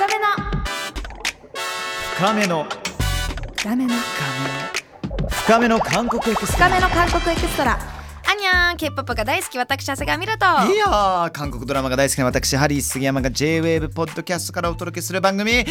深めの。深めの。深めの。深めの。韓国エクストラ。深めの韓国エクストラアニャン K-POP が大好き私長谷川ミラと。いやー韓国ドラマが大好きな私ハリー杉山が J-WAVE ポッドキャストからお届けする番組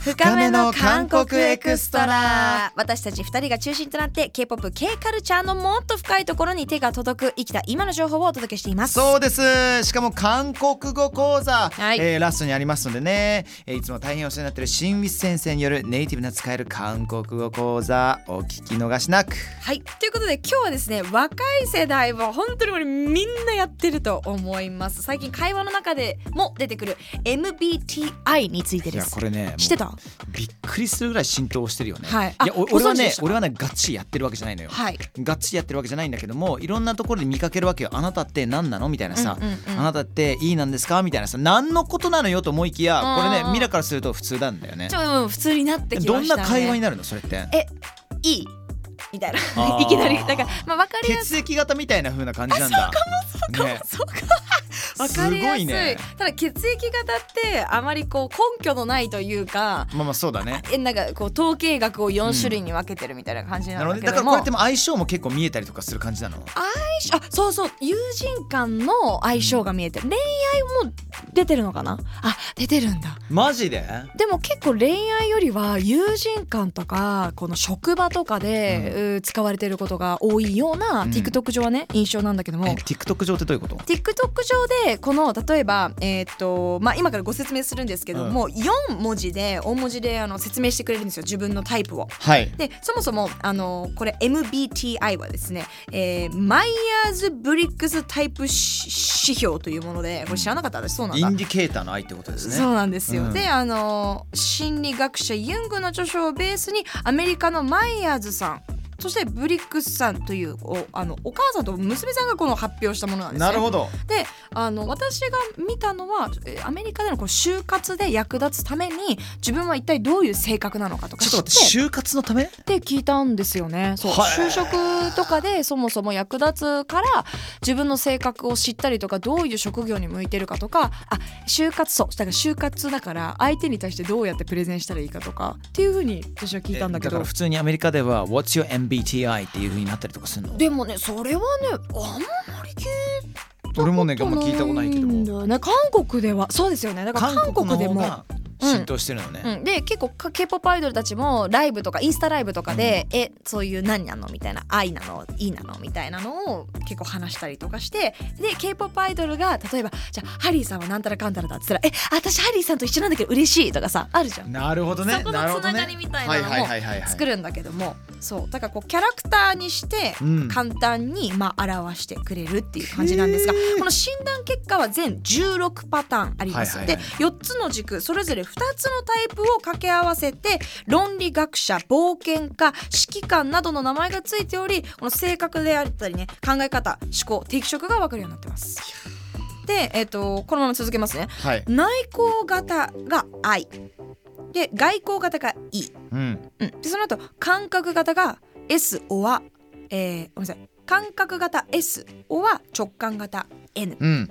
深めの韓国エクストラ。私たち2人が中心となって K-POP、K カルチャーのもっと深いところに手が届く生きた今の情報をお届けしています。そうです。しかも韓国語講座、はい。えーラストにありますのでね、えーいつも大変お世話になっている新ウィス先生によるネイティブな使える韓国語講座お聞き逃しなく。はい。ということで今日はですね若い世代は本当にこれみんなやってると思います。最近会話の中でも出てくる MBTI についていです。やこれね知ってた？もうびっくりするぐらい浸透してるよね、はい。あや俺はね俺はねガッチリやってるわけじゃないのよ、はい。がっちりやってるわけじゃないんだけどもいろんなところで見かけるわけよ。あなたって何なの？みたいなさ、うんうんうん。あなたっていいなんですか？みたいなさ。何のことなのよと思いきやこれねうんうんミラからすると普通なんだよね。ちょっと普通になってきどんましたね。な会話になるの？それって。えいい？みたいな。いきなりだからまあ分かりやすい。血液型みたいな風な感じなんだ。ね。そうか。分かりやすい。すごいね。ただ血液型ってあまりこう根拠のないというかまあまあそうだね。えなんかこう統計学を4種類に分けてるみたいな感じななるほん。だけども、どねだからこれっても相性も結構見えたりとかする感じなの？あそうそう友人間の相性が見えてる。恋愛も出てるのかな？あ出てるんだ。マジで？でも結構恋愛よりは友人間とかこの職場とかで、う使われてることが多いような、うん。TikTok 上はね印象なんだけども、え TikTok 上ってどういうこと？TikTok 上でこの例えば、えーっとまあ、今からご説明するんですけども、4文字で大文字であの説明してくれるんですよ自分のタイプを。はい。でそもそもあのこれ MBTI はですね、えーマイヤーズ・ブリックスタイプ指標というものでこれ知らなかった？私そうなんだ。 Indicator の I ってことですね。そうなんですよ、うん。であの心理学者ユングの著書をベースにアメリカのマイヤーズさんそしてブリックスさんというおあのお母さんと娘さんがこの発表したものなんですね。なるほど。であの私が見たのはえーアメリカでのこう就活で役立つために自分は一体どういう性格なのかとかちょっと待って就活のため？って聞いたんですよね。そう。はい。就職とかでそもそも役立つから自分の性格を知ったりとかどういう職業に向いてるかとかあ就活そう。だから就活だから相手に対してどうやってプレゼンしたらいいかとかっていうふうに私は聞いたんだけど。えから普通にアメリカでは What's your MBTI っていう風になったりとかするの？でもねそれはねあんまり聞い俺もねあんま聞いたことないけど。もんだよね韓国ではそうですよね。だから韓韓国国でも。の方が浸透してるのね、うん、で結構 k p o p アイドルたちもライブとかインスタライブとかで、えそういう何なの？みたいな愛なの？いいなの？みたいなのを結構話したりとかしてで k p o p アイドルが例えばじゃあハリーさんはなんたらかんたらだっつったらえ私ハリーさんと一緒なんだけど嬉しいとかさあるじゃん。なるほどね。そこのつながりみたいなのもはいはいはいはいはい。作るんだけどもそう。だからこうキャラクターにしてうん。簡単にまあ表してくれるっていう感じなんですがこの診断結果は全16パターンあります、はいはいはい。で4つの軸それぞれ2つのタイプを掛け合わせて論理学者冒険家指揮官などの名前がついておりこの性格であったりね考え方思考適色が分かるようになってます。で、えっとこのまま続けますね。はい。内向型が愛で外向型が E、うん。うん、でその後感覚型が S おは、えー、ごめんなさい。感覚型 S おは直感型 N うん。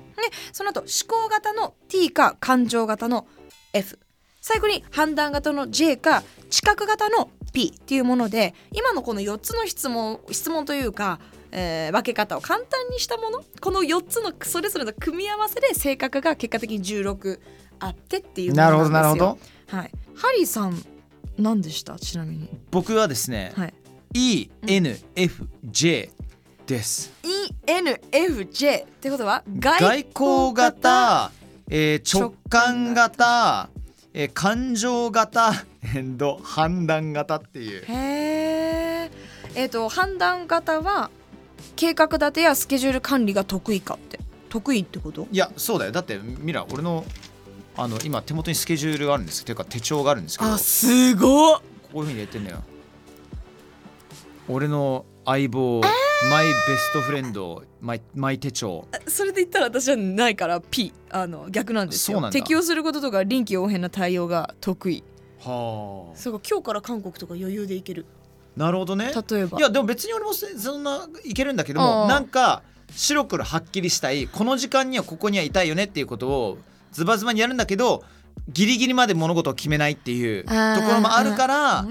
その後思考型の T か感情型の F 最後に判断型の J か知覚型の P っていうもので今のこの4つの質問質問というか、えー分け方を簡単にしたものこの4つのそれぞれの組み合わせで性格が結果的に16あってっていうものなるほどなるほど。はい、ハリーさん何でした？ちなみに。僕はですね、はい。ENFJ です、ENFJ ってことは外交型、えー直感型、えー感情型 えー判断型っていう。へええっ、と判断型は計画立てやスケジュール管理が得意かって。得意ってこと？いやそうだよ。だってミラ俺のあの今手元にスケジュールがあるんです。というか手帳があるんですけど。こすごっ。ういうふうに入れてんだよ。俺の相棒マイベストフレンドマイマイ手帳。それで言ったら私はないから P あの逆なんですよ。そうなんだ。適応することとか臨機応変な対応が得意。はすごい今日から韓国とか余裕でいける。なるほどね。例えば。いやでも別に俺もせそんないけるんだけどあもあ。なんか白黒はっきりしたい。この時間にはここにはいたいよねっていうことをズバズバにやるんだけどギリギリまで物事を決めないっていうところもあるから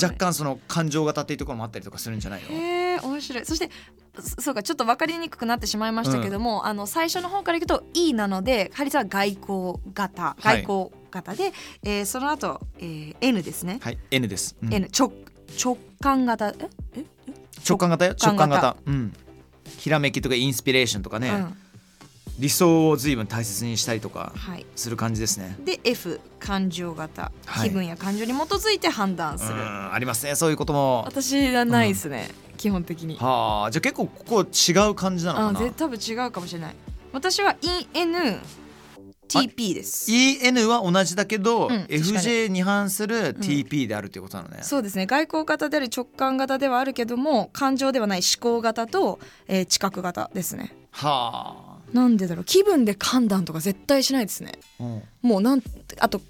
若干その感情型っていうところもあったりとかするんじゃないの？へえ面白い。そしてそそうかちょっと分かりにくくなってしまいましたけども、あの最初の方からいくと E なのでハリさんは外交型はい。外交型で、えーその後、えー N ですね、はい N です、うん。N 直直感型。え？え？直感型よ。直感型。直感型。うん。ひらめきとかインスピレーションとかね、うん理想を随分大切にしたりとかはい。する感じですね。で F 感情型、はい。気分や感情に基づいて判断うする。んありますね。そういうことも。私はないですね、基本的に。はあじゃあ結構ここ違う感じなのかな？あぜ多分違うかもしれない。私は ENTP です、EN は同じだけど、うん FJ に。反する TP であるっていうことなのね、そうですね。外交型であり直感型ではあるけども感情ではない思考型と、えー知覚型ですね。はなんでだろう。気分で判断とか絶対しないですね。あ、うん。もうなんあと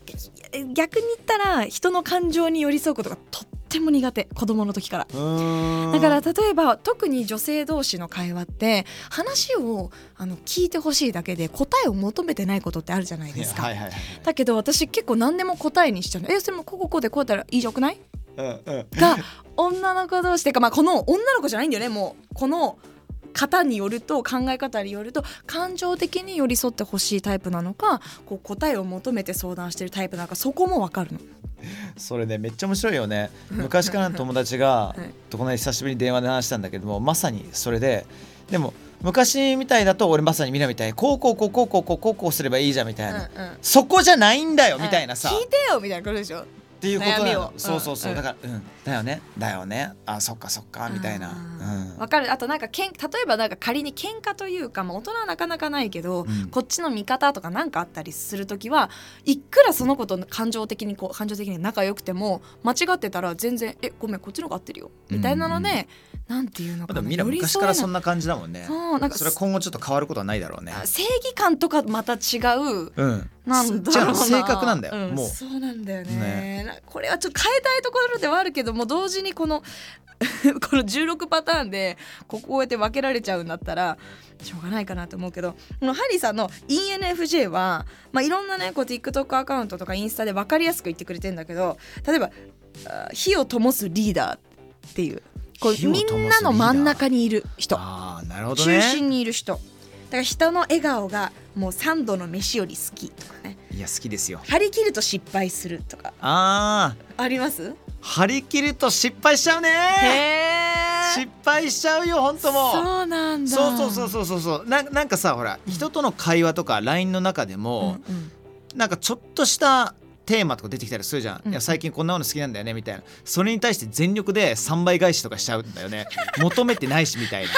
え逆に言ったら人の感情に寄り添うことがとっても苦手。子供の時から。だから例えば特に女性同士の会話って話をあの聞いてほしいだけで答えを求めてないことってあるじゃないですか、はいはいはいだけど私結構何でも答えにしちゃうの。えそれもこうこうこうでこうやったらいいじゃくない？うんうん。が女の子同士っていうか、まあ、この女の子じゃないんだよね。もうこの方によると考え方によると感情的に寄り添ってほしいタイプなのかこう答えを求めて相談してるタイプなのかそこも分かるの。それねめっちゃ面白いよね。昔からの友達が、はい、この久しぶりに電話で話したんだけどもまさにそれででも昔みたいだと俺まさにみなみたいにこうこうこうこうこうこうこうすればいいじゃんみたいな、うんうん、そこじゃないんだよみたいなさ、聞いてよみたいなことでしょ。っていうことなそうそうそう、うん。だからうん。だよね。だよね。あそっかそっか。みたいな。あーわかる。あとなんかけん例えばなんか仮に喧嘩というか、まあ、大人はなかなかないけど、うん。こっちの味方とか何かあったりする時はいくらその子と感情的にこう感情的に仲良くても間違ってたら全然「えごめんこっちの方が合ってるよ」みたいなので、うんなんていうのかな昔からそんな感じだもんね。そうなんかそれは今後ちょっと変わることはないだろうね。あ正義感とかまた違ううん。なんだろうな。性格なんだよ、うんもう。そうなんだよね。ね。なこれはちょっと変えたいところではあるけども同時にこの この16パターンでここをやって分けられちゃうんだったらしょうがないかなと思うけどこのハリーさんの ENFJ は、まあ、いろんなねこう TikTok アカウントとかインスタで分かりやすく言ってくれてんだけど例えばあ火を灯すリーダーっていうこうみんなの真ん中にいる人。ああなるほどね。中心にいる人。だから人の笑顔がもう3度の飯より好きとかね。いや好きですよ。張り切ると失敗するとか。あああります？張り切ると失敗しちゃうね。へ失敗しちゃうよ本当もう。そうなんだ。そうそうそうそうそう。そうななんかさほら人との会話とか LINE の中でうんも、うん。なんかちょっとしたテーマとか出てきたりするじゃん、うん。いや最近こんなの好きなんだよねみたいな。それに対して全力で3倍返しとかしちゃうんだよね。求めてないしみたいな。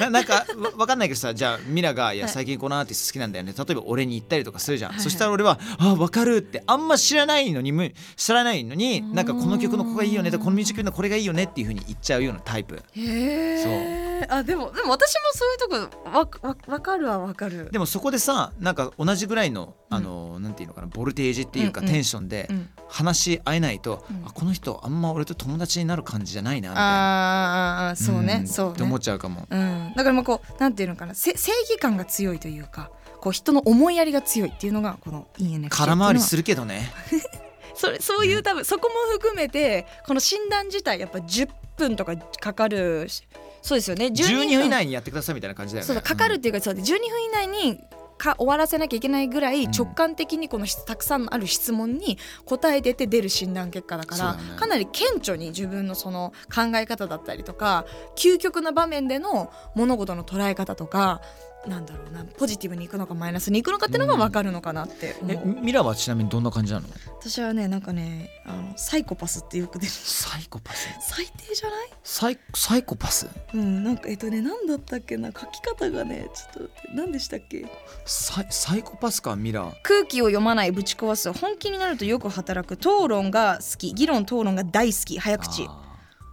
な なんかわわかんないけどさじゃあミラが「いやはい。最近このアーティスト好きなんだよね」例えば俺に言ったりとかするじゃん、はい。はいそしたら俺は「あ分かる」ってあんま知らないのにむ知らないのになんかこの曲のここがいいよねとかこのミュージックのこれがいいよねっていうふうに言っちゃうようなタイプ。へえあでもでも私もそういうとこわわわかるはわかる。でもそこでさなんか同じぐらいのあの、なんていうのかなボルテージっていうか、うんうん。テンションでうん。話し合えないと、うん。あこの人あんま俺と友達になる感じじゃないなみたいな。あーあーそうね、ん。そうって思っねちゃうかも。うんだからもうこうなんていうのかなせ正義感が強いというかこう人の思いやりが強いっていうのがこの ENFJ 空回りするるけどね。それそういう多分そこも含めてこの診断自体やっぱ10分とかかかるしそうですよね。12分。以内にやってくださいみたいな感じだよね。かかるっていうか、そうで12分以内にか終わらせなきゃいけないぐらいうん。直感的にこのたくさんある質問に答えてて出る診断結果だからかなり顕著に自分のその考え方だったりとか究極な場面での物事の捉え方とかなんだろうなポジティブにいくのかマイナスにいくのかっていうのが分かるのかなって思う、えミラはちなみにどんな感じなの？私はねなんかねあのサイコパスってよく出るサイコパス？最低じゃない？サイサイコパス？うんなんかえっとね何だったっけな書き方がねちょっと何でしたっけ？サイサイコパスかミラ空気を読まないぶち壊す本気になるとよく働く討論が好き議論討論が大好き早口。あ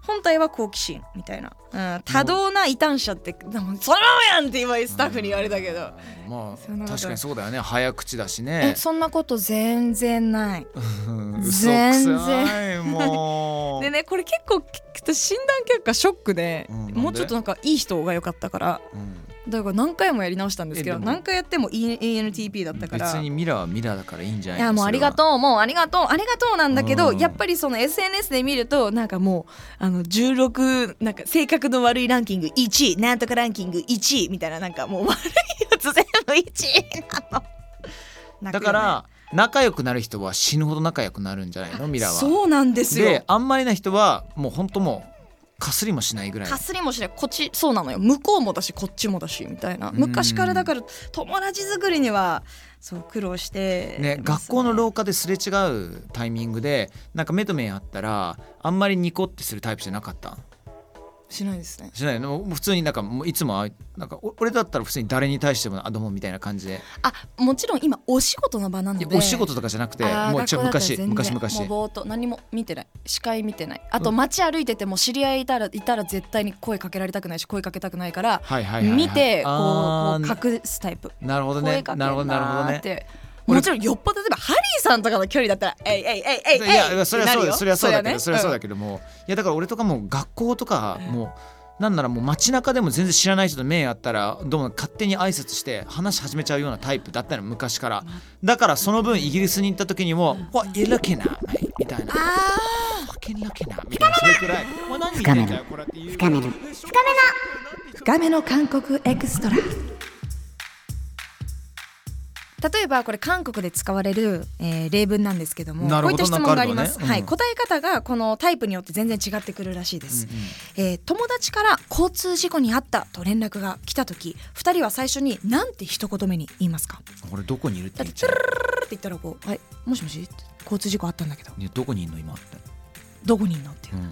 本体は好奇心みたいな、うん、多動な異端者ってそのままやんって今スタッフに言われたけど。ーまそんなことあ確かにそうだよね。早口だしえねそんなこと全然ない。全さいもう。でねこれ結構き診断結果ショックでうんもうちょっとなんかいい人が良かったから。うんだから何回もやり直したんですけど何回やっても E- ENTP だったから。別にミラーはミラーだからいいんじゃないいやもうありがとうもうありがとうありがとうなんだけど、うん。やっぱりその SNS で見るとなんかもうあの16なんか性格の悪いランキング1位なんとかランキング1位みたいななんかもう悪いやつ全部1位なの。だから仲良くなる人は死ぬほど仲良くなるんじゃないの？ミラーは。そうなんですよ。であんまりな人はもう本当もうかすりもしないぐらい。かすりもしない。こっちそうなのよ。向こうもだしこっちもだしみたいな。うん。昔からだから友達作りにはそう苦労してね、学校の廊下ですれ違うタイミングでなんか目と目あったらあんまりニコってするタイプじゃなかった？しないですね。しないの？普通になんかもういつもあなんかお俺だったら普通に誰に対しても「あどうも」みたいな感じで。あもちろん今お仕事の場なので。お仕事とかじゃなくてもうちょ学校だったら昔昔昔。もうぼーっと何も見てない。視界見てないあと街歩いてても知り合いいたらいたら絶対に声かけられたくないし声かけたくないから見てこう隠すタイプ。なるほどね。なるほどなるほどねもちろんよっぽど例えばハリーさんとかの距離だったら「えいえいえいえいえい」いそれはそうだそれはそうだけどそれはそうだけけどもいやだから俺とかもう学校とかもうなんならもう街中でも全然知らない人と目あったらどうも勝手に挨拶して話し始めちゃうようなタイプだったの昔から。だからその分イギリスに行った時にも「わいるけな」みたいな。あ「わけなけな」みたいな。それくらい「お前何見てんだよこれ」っていう。深めの。ー深めの韓国エクストラ例えばこれ韓国で使われる、えー例文なんですけどもこういった質問があります、ね。うん。はい、答え方がこのタイプによって全然違ってくるらしいです、えー友達から交通事故に遭ったと連絡が来た時2人は最初に何て一言目に言いますか？俺どこにいるってだって言っちゃうって言ったらこう「はいもしもし?」交通事故あったんだけど。どこにいんの今って。どこにいんのっていう、うん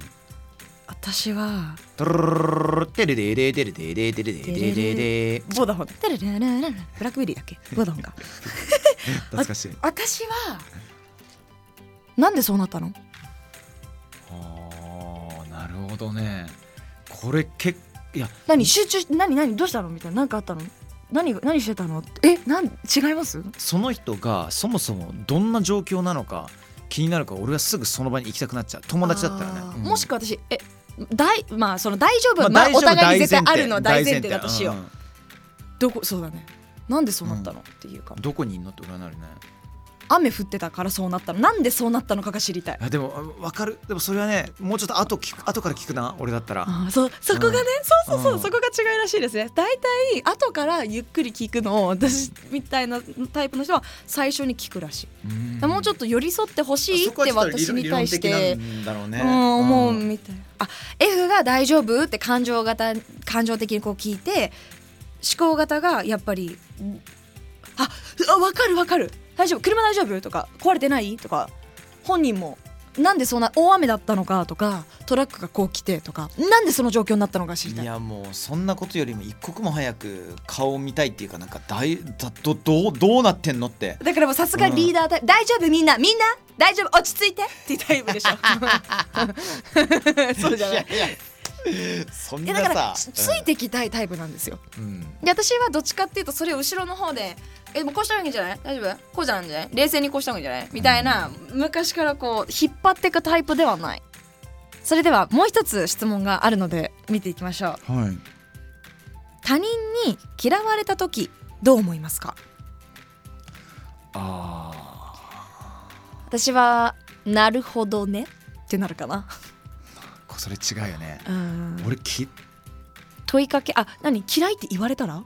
私はトロロロロロロテレレレテレレレテレレレレレボーダフォンテレレレレレブラックベリーだっけボーダフォンか懐かしい私はなんでそうなったのあーなるほどねこれけいや何集中し何何どうしたのみたいな何かあったの何何してたのえなん違いますその人がそもそもどんな状況なのか気になるから俺はすぐその場に行きたくなっちゃう友達だったらねうんもしくは私え大まあその大丈夫、まあお互いに絶対あるのは大前提だとしよう、ん。どこそうだね。なんでそうなったの、っていうか。どこにいんのって俺はなるね。雨降ってたからそうなったの。なんでそうなったのかが知りたい。あでもあ分かる。でもそれはねもうちょっと後聞く後から聞くな俺だったら。あーそうそこがね、そうそうそう、うん。そこが違いらしいですね。大体後からゆっくり聞くのを私みたいなタイプの人は最初に聞くらしい、うん。もうちょっと寄り添ってほしいって私に対してうん思うみたいな、あ F が大丈夫って感情型感情的にこう聞いて思考型がやっぱりああ分かる分かる。大丈夫。車大丈夫？とか壊れてない？とか本人もなんでそんな大雨だったのかとかトラックがこう来てとかなんでその状況になったのか知りたい。いやもうそんなことよりも一刻も早く顔を見たいっていうかなんか大だどどうどうなってんのって。だからもうさすがリーダータイプ、大丈夫みんなみんな大丈夫落ち着いてっていうタイプでしょ。そうじゃない。いやそんいやなだからついてきたいタイプなんですよ。うん。で私はどっちかっていうとそれを後ろの方で「えもうこうした方がいいんじゃない？大丈夫？こうじゃないんじゃない？冷静にこうした方がいいんじゃない?」みたいな昔からこう引っ張っていくタイプではない。それではもう一つ質問があるので見ていきましょう。はい。他人に嫌われた時どう思いますか？あ私はなるほどね。ってなるかな。ーそれ違うよね。うん。俺き問いかけあ何？嫌いって言われたら？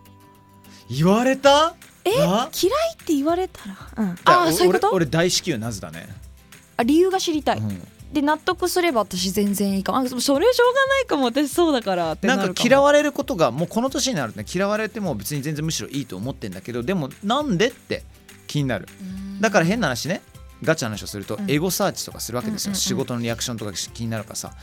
言われた？えな？嫌いって言われたら、うん、ああそういうこと？俺俺大至急なぜだね、あ理由が知りたい、うん。で納得すれば私全然いいかも。あそれしょうがないかも。私そうだからってなんか嫌われることがもうこの年になるとね嫌われても別に全然むしろいいと思ってんだけどでもなんでって気になる。だから変な話ね。ガチな話をするとうん。エゴサーチとかするわけですよ、仕事のリアクションとか気になるからさ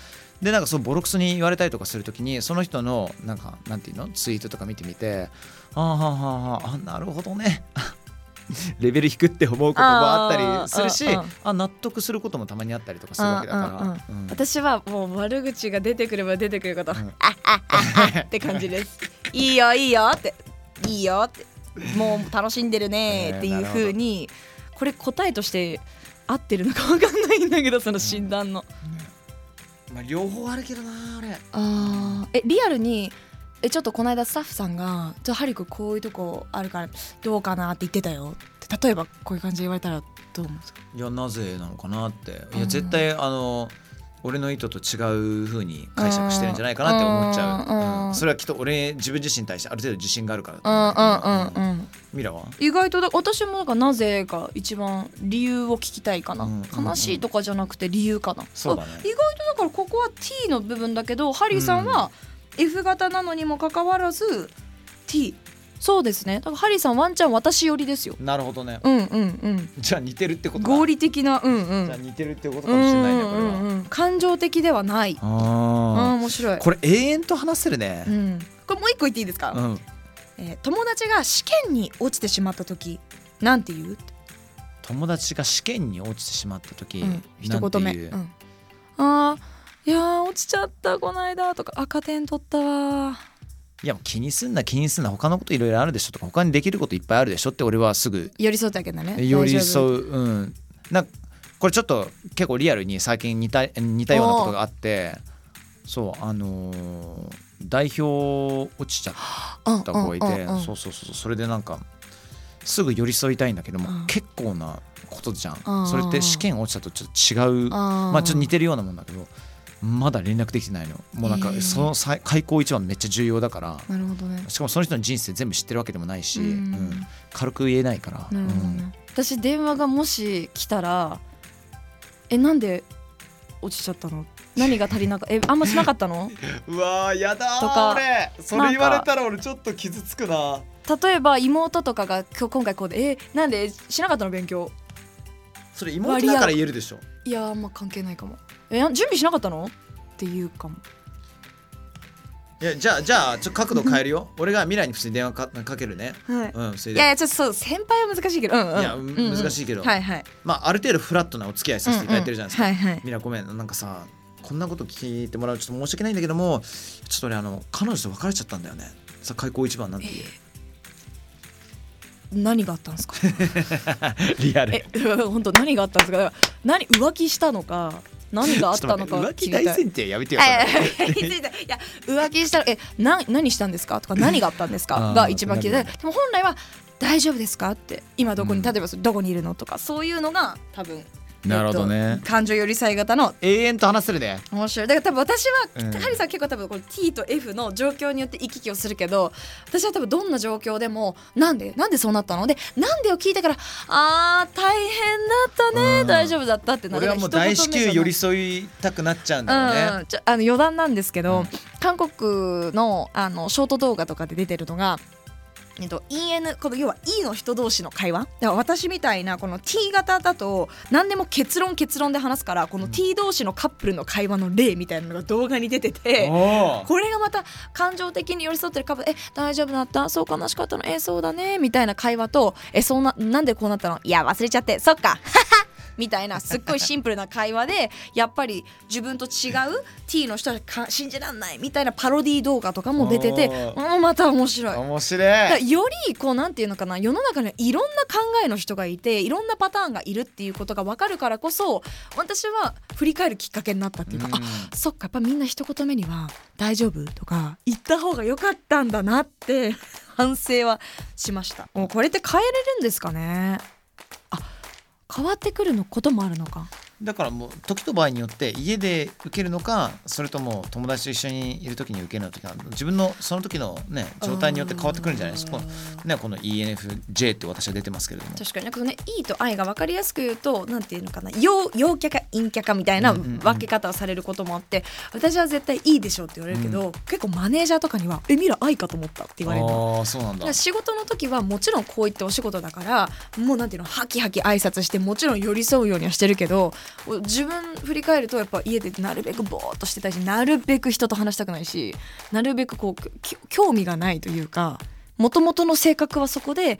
でなんかそうボロクソに言われたりとかするときにその人のなんかなんていうの？ツイートとか見てみてあーはーはーはーあなるほどね。レベル低って思うこともあったりするしあ納得することもたまにあったりとかするわけだから、うんうん。うん。私はもう悪口が出てくれば出てくること、ん。ああああ って感じです。いいよいいよって。いいよって。もう楽しんでるねっていう風にこれ答えとして合ってるのか分かんないんだけどその診断の、まあ、両方あるけどなあれあー。えリアルにえちょっとこの間スタッフさんが「ちょハリ君こういうとこあるからどうかな」って言ってたよ。って例えばこういう感じで言われたらどう思うんですか？いやなぜなのかなって。いうん。や絶対あの俺の意図と違う風に解釈してるんじゃないかなって思っちゃう、うんうんそれはきっと俺自分自身に対してある程度自信があるから。うん思ううんうんうん。ミラは？意外とだ私もなんかなぜが一番理由を聞きたいかな、うんうん悲しいとかじゃなくて理由かな、そうだね。あ意外とだからここは T の部分だけどハリーさんは F 型なのにもかかわらず T そうですね。だからハリーさんワンチャン私寄りですよ。なるほどね。うんうんうん。じゃあ似てるってことだ。合理的なうんうん。じゃあ似てるってことうんかもしれないねこれは、うんうん感情的ではない。ああー面白い。ーこれ永遠と話せるね。うん、これもう一個言っていいですか、うん。えー友達が試験に落ちてしまった時なんて言う、友達が試験に落ちてしまった時、うん、一言目、言ううん、あーいやー落ちちゃったこの間とか。赤点取ったわいや気にすんな気にすんな他のこといろいろあるでしょとか他にできることいっぱいあるでしょって俺はすぐ寄り添ってあげんだね。寄り添うううん。なこれちょっと結構リアルに最近似た似たようなことがあってそうあのー代表落ちちゃった子がいてそうそうそうそれでなんかすぐ寄り添いたいんだけども、うん結構なことじゃん、うんそれって試験落ちたとちょっと違う。まあちょっと似てるようなもんだけどまだ連絡できてないの。もうなんかえー。そのさ開口一番めっちゃ重要だから。なるほどね。しかもその人の人生全部知ってるわけでもないし、うんうん軽く言えないから、なるほどね、私電話がもし来たらえなんで落ちちゃったの？何が足りなかえあんましなかったの？う んうわーやだーとか俺。それ言われたら俺ちょっと傷つくな。例えば妹とかが今日今回こうでえなんでしなかったの勉強？それ妹だから言えるでしょ。いやあんま関係ないかもえ準備しなかったの？っていうかも。いやじゃあじゃあちょ角度変えるよ。俺が未来に普通に電話かかけるね。はい。うんそれで。いやいやちょっとそう先輩は難しいけど。うんうん。いやうんうん難しいけど。はいはい。まあある程度フラットなお付き合いさせていただいてるじゃないですか、うんうん。はいはい。ミラごめんなんかさこんなこと聞いてもらうとちょっと申し訳ないんだけどもちょっと俺あの彼女と別れちゃったんだよね。さ開口一番なんて言何があったんですか？う リアル。え本当何があったんですか？だから何浮気したのか何があったのか浮気大前提やめてよいそやれ いや浮気したらえな何したんですか？とか何があったんですか？が一番聞いてなでも本来は大丈夫ですか？って。今どこに、うん。例えばどこにいるの？とかそういうのが多分なるほどね。えっと感情寄り添い型の永遠と話せるね面白い。だから多分私は、うん。ハリーさん結構多分この T と F の状況によって行き来をするけど私は多分どんな状況でもなんでなんでそうなったの？でなんでを聞いてからあー大変だったね、うん。大丈夫だったってなる。俺はもう大至急寄りい添いたくなっちゃうんだろうね、うん、あの余談なんですけど、うん。韓国のあのショート動画とかで出てるのが。えっと、EN この要は E の人同士の会話？だから私みたいなこの T 型だと何でも結論結論で話すからこの T 同士のカップルの会話の例みたいなのが動画に出てて、これがまた感情的に寄り添ってるカップル「え大丈夫だった？そう悲しかったの？えそうだね」みたいな会話と「えそうななんでこうなったの？いや忘れちゃって。そっか」みたいなすっごいシンプルな会話でやっぱり自分と違う T の人はか信じらんないみたいなパロディー動画とかも出てておうんまた面白い。面だ白いよりこうなんていうのかな世の中にはいろんな考えの人がいていろんなパターンがいるっていうことが分かるからこそ私は振り返るきっかけになったっていうか、うんあそっかやっぱみんな一言目には「大丈夫?」とか言った方が良かったんだなって反省はしましたもうこれって変えれるんですかね？あ変わってくるのこともあるのか。だからもう時と場合によって家で受けるのかそれとも友達と一緒にいる時に受けるのか自分のその時のね状態によって変わってくるんじゃないですか。うん。ねこの ENFJ って私は出てますけれども。確かになんかね E と I が分かりやすく言うとなんていうのかな陽陽キャか陰キャかみたいなうんうんうん。分け方をされることもあって、私は絶対 E でしょって言われるけど、結構マネージャーとかには「えミラ I かと思った」って言われるの。ああそうなんだ。仕事の時はもちろんこういったお仕事だからもうなんていうのハキハキ挨拶してもちろん寄り添うようにはしてるけど自分振り返るとやっぱ家でなるべくぼーっとしてたいしなるべく人と話したくないしなるべくこうき興味がないというかもともとの性格はそこで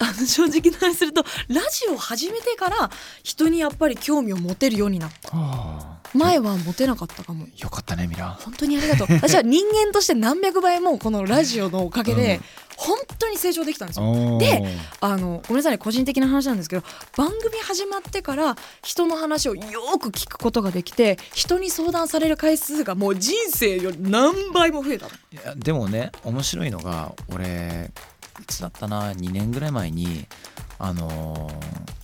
あの正直な話するとラジオを始めてから人にやっぱり興味を持てるようになった。あ前は持てなかったかも。ーよかったねミラ本当にありがとう。私は人間として何百倍もこのラジオのおかげで本当に成長できたんですよ。であのごめんなさいね個人的な話なんですけど番組始まってから人の話をよく聞くことができて人に相談される回数がもう人生より何倍も増えたの。いやでもね面白いのが俺いつだったな2年ぐらい前にあのー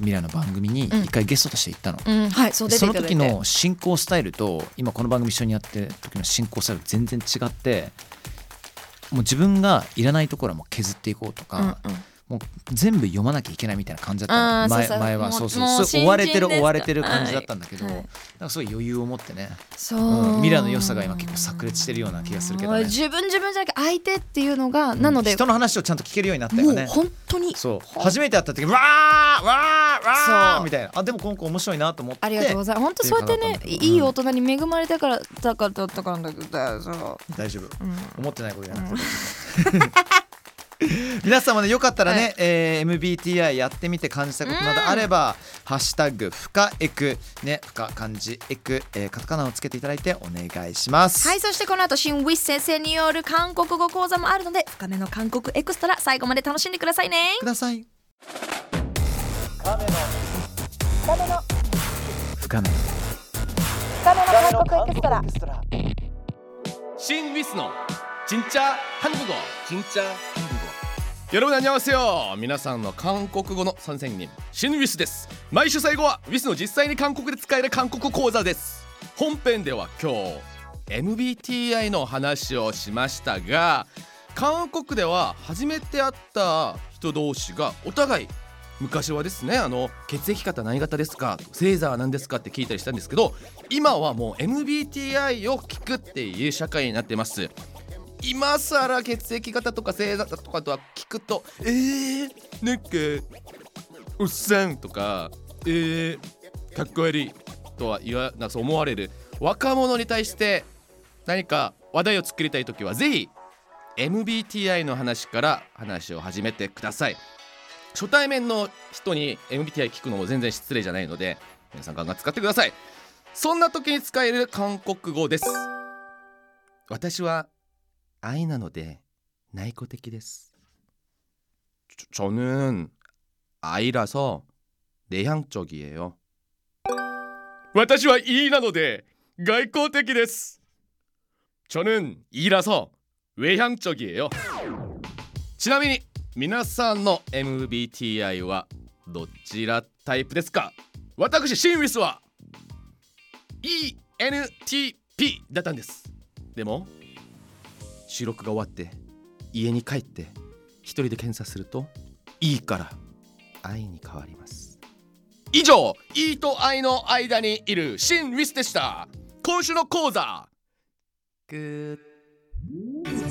ミラの番組に一回ゲストとして行ったの、うん、はい、そう出てそのいただいて。時の進行スタイルと今この番組一緒にやってる時の進行スタイル全然違ってもう自分がいらないところはも削っていこうとか、うんうんもう全部読まなきゃいけないみたいな感じだったの。前前は。そうそう。そう追われてる追われてる感じだったんだけど、はい。なんかすごい余裕を持ってね、そう、うんミラの良さが今結構炸裂してるような気がするけどね。自分自分じゃなくて相手っていうのが、なので人の話をちゃんと聞けるようになったよね。もう本当に。そう。初めて会った時わーわーわそう。ーみたいな。あでもこの子面白いなと思って。ありがとうございます。本当そうやってねっていいい大人に恵まれたからだからだったからだけどそう、大丈夫うん思ってないことじゃなくて、皆さんもねよかったらね、はいえー MBTI やってみて感じたことなどあれば「ハッシュタグ深エク」ね深漢字エク、えーカタカナをつけていただいてお願いしますはいそしてこの後新ウィス先生による韓国語講座もあるので深めの韓国エクストラ最後まで楽しんでくださいねください深めの深めの韓国エクストラ신 위스노 진짜 한국어 진짜 한국어 여러분 안녕하세요 皆さんの韓国語の선생님 신 위스です毎週最後は 위스 の実際に韓国で使える韓国講座です本編では今日 MBTI の話をしましたが韓国では初めて会った人同士がお互い昔はですねあの血液型何型ですか星座は何ですかって聞いたりしたんですけど今はもう MBTI を聞くっていう社会になってます 今更血液型とか星座とかとは聞くとえー、なんかうっさんとかえー、かっこ悪いとは言わなそう思われる。若者に対して何か話題を作りたい時はぜひ MBTI の話から話を始めてください。初対面の人に MBTI 聞くのも全然失礼じゃないので皆さんガンガン使ってください。そんな時に使える韓国語です。私は愛なので内向的です저- 저는 아이라서 내향적이에요. 私は E なので外交的です。 저는 E라서 외향적이에요. ちなみに皆さんの MBTI はどちらタイプですか私シンウィスは ENTP だったんですでも 収録が終わって家に帰って一人で検査するといいから愛に変わります。以上 E と愛の間にいるシン・ウィスでした。今週の講座。グッ。